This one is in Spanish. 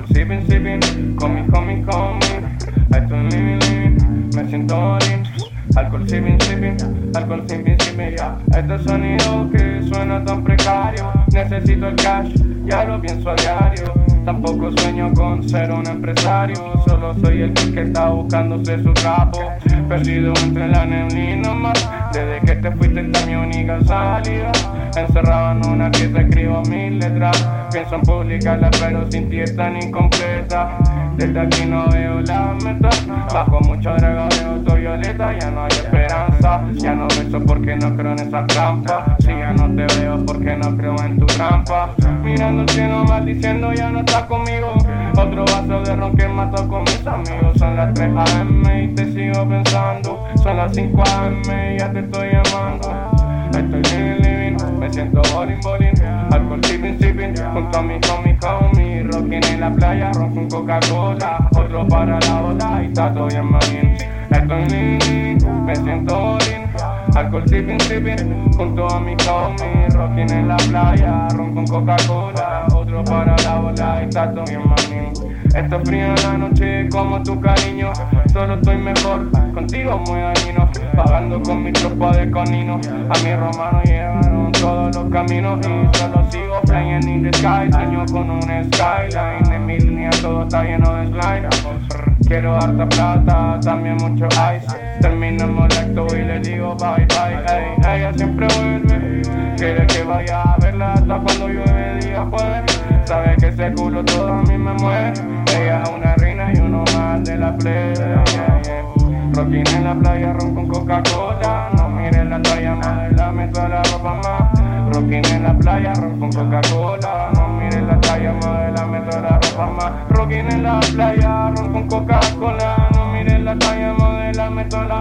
Con mi, con mi, con mi. Estoy living, living. Me siento lean. Alcohol sipping, sipping, alcohol sipping, sipping, ya. Este sonido que suena tan precario. Necesito el cash, ya lo pienso a diario. Tampoco sueño con ser un empresario. Solo soy el que está buscándose su trapo. Perdido entre la neblina más. Desde que te fuiste esta mi única salida. Encerrado en una pieza escribo mil letras. Pienso en publicarla, pero sin ti es tan incompleta. Desde aquí no veo la meta. Bajo mucho dragadeo, estoy violeta. Ya no hay esperanza. Ya no beso porque no creo en esa trampa. Si ya no te veo porque no creo en tu trampa. Mirando el cielo maldiciendo, ya no estás conmigo. Otro vaso de ron que mato con mis amigos. Son las 3 AM y te sigo las 5 AM ya te estoy llamando. Estoy living, living, me siento bowling, bowling. Alcohol sipping, sipping, junto a mi homie, homie. Rocking en la playa, ron con Coca-Cola. Otro para la bola y está todo bien, manín. Estoy living, me siento bowling. Alcohol sipping, sipping, junto a mi homie. Rocking en la playa, ron con Coca-Cola. Otro para la bola y está todo bien, manín. Está fría la noche como tu cariño. Solo estoy mejor, contigo muy dañino. Pagando con mi tropa de conino. A mi romano llegaron todos los caminos. Y solo sigo flying in the sky. Sueño con un skyline. En mi línea todo está lleno de slime. Quiero harta plata, también mucho ice. Termino molesto y le digo bye bye. Ey, ella siempre vuelve. Quiere que vaya a verla hasta cuando llueve día jueves. Sabe que ese culo todo a mí me mueve. Ella es una reina y uno más de la plebe. Yeah. Rocking en la playa, ron con Coca-Cola. No mires la talla, modelame toda la ropa más. Rocking en la playa, ron con Coca-Cola. No mires la talla, modelame toda la ropa más. Rocking en la playa, ron con Coca-Cola. No mires la talla, más. Toda la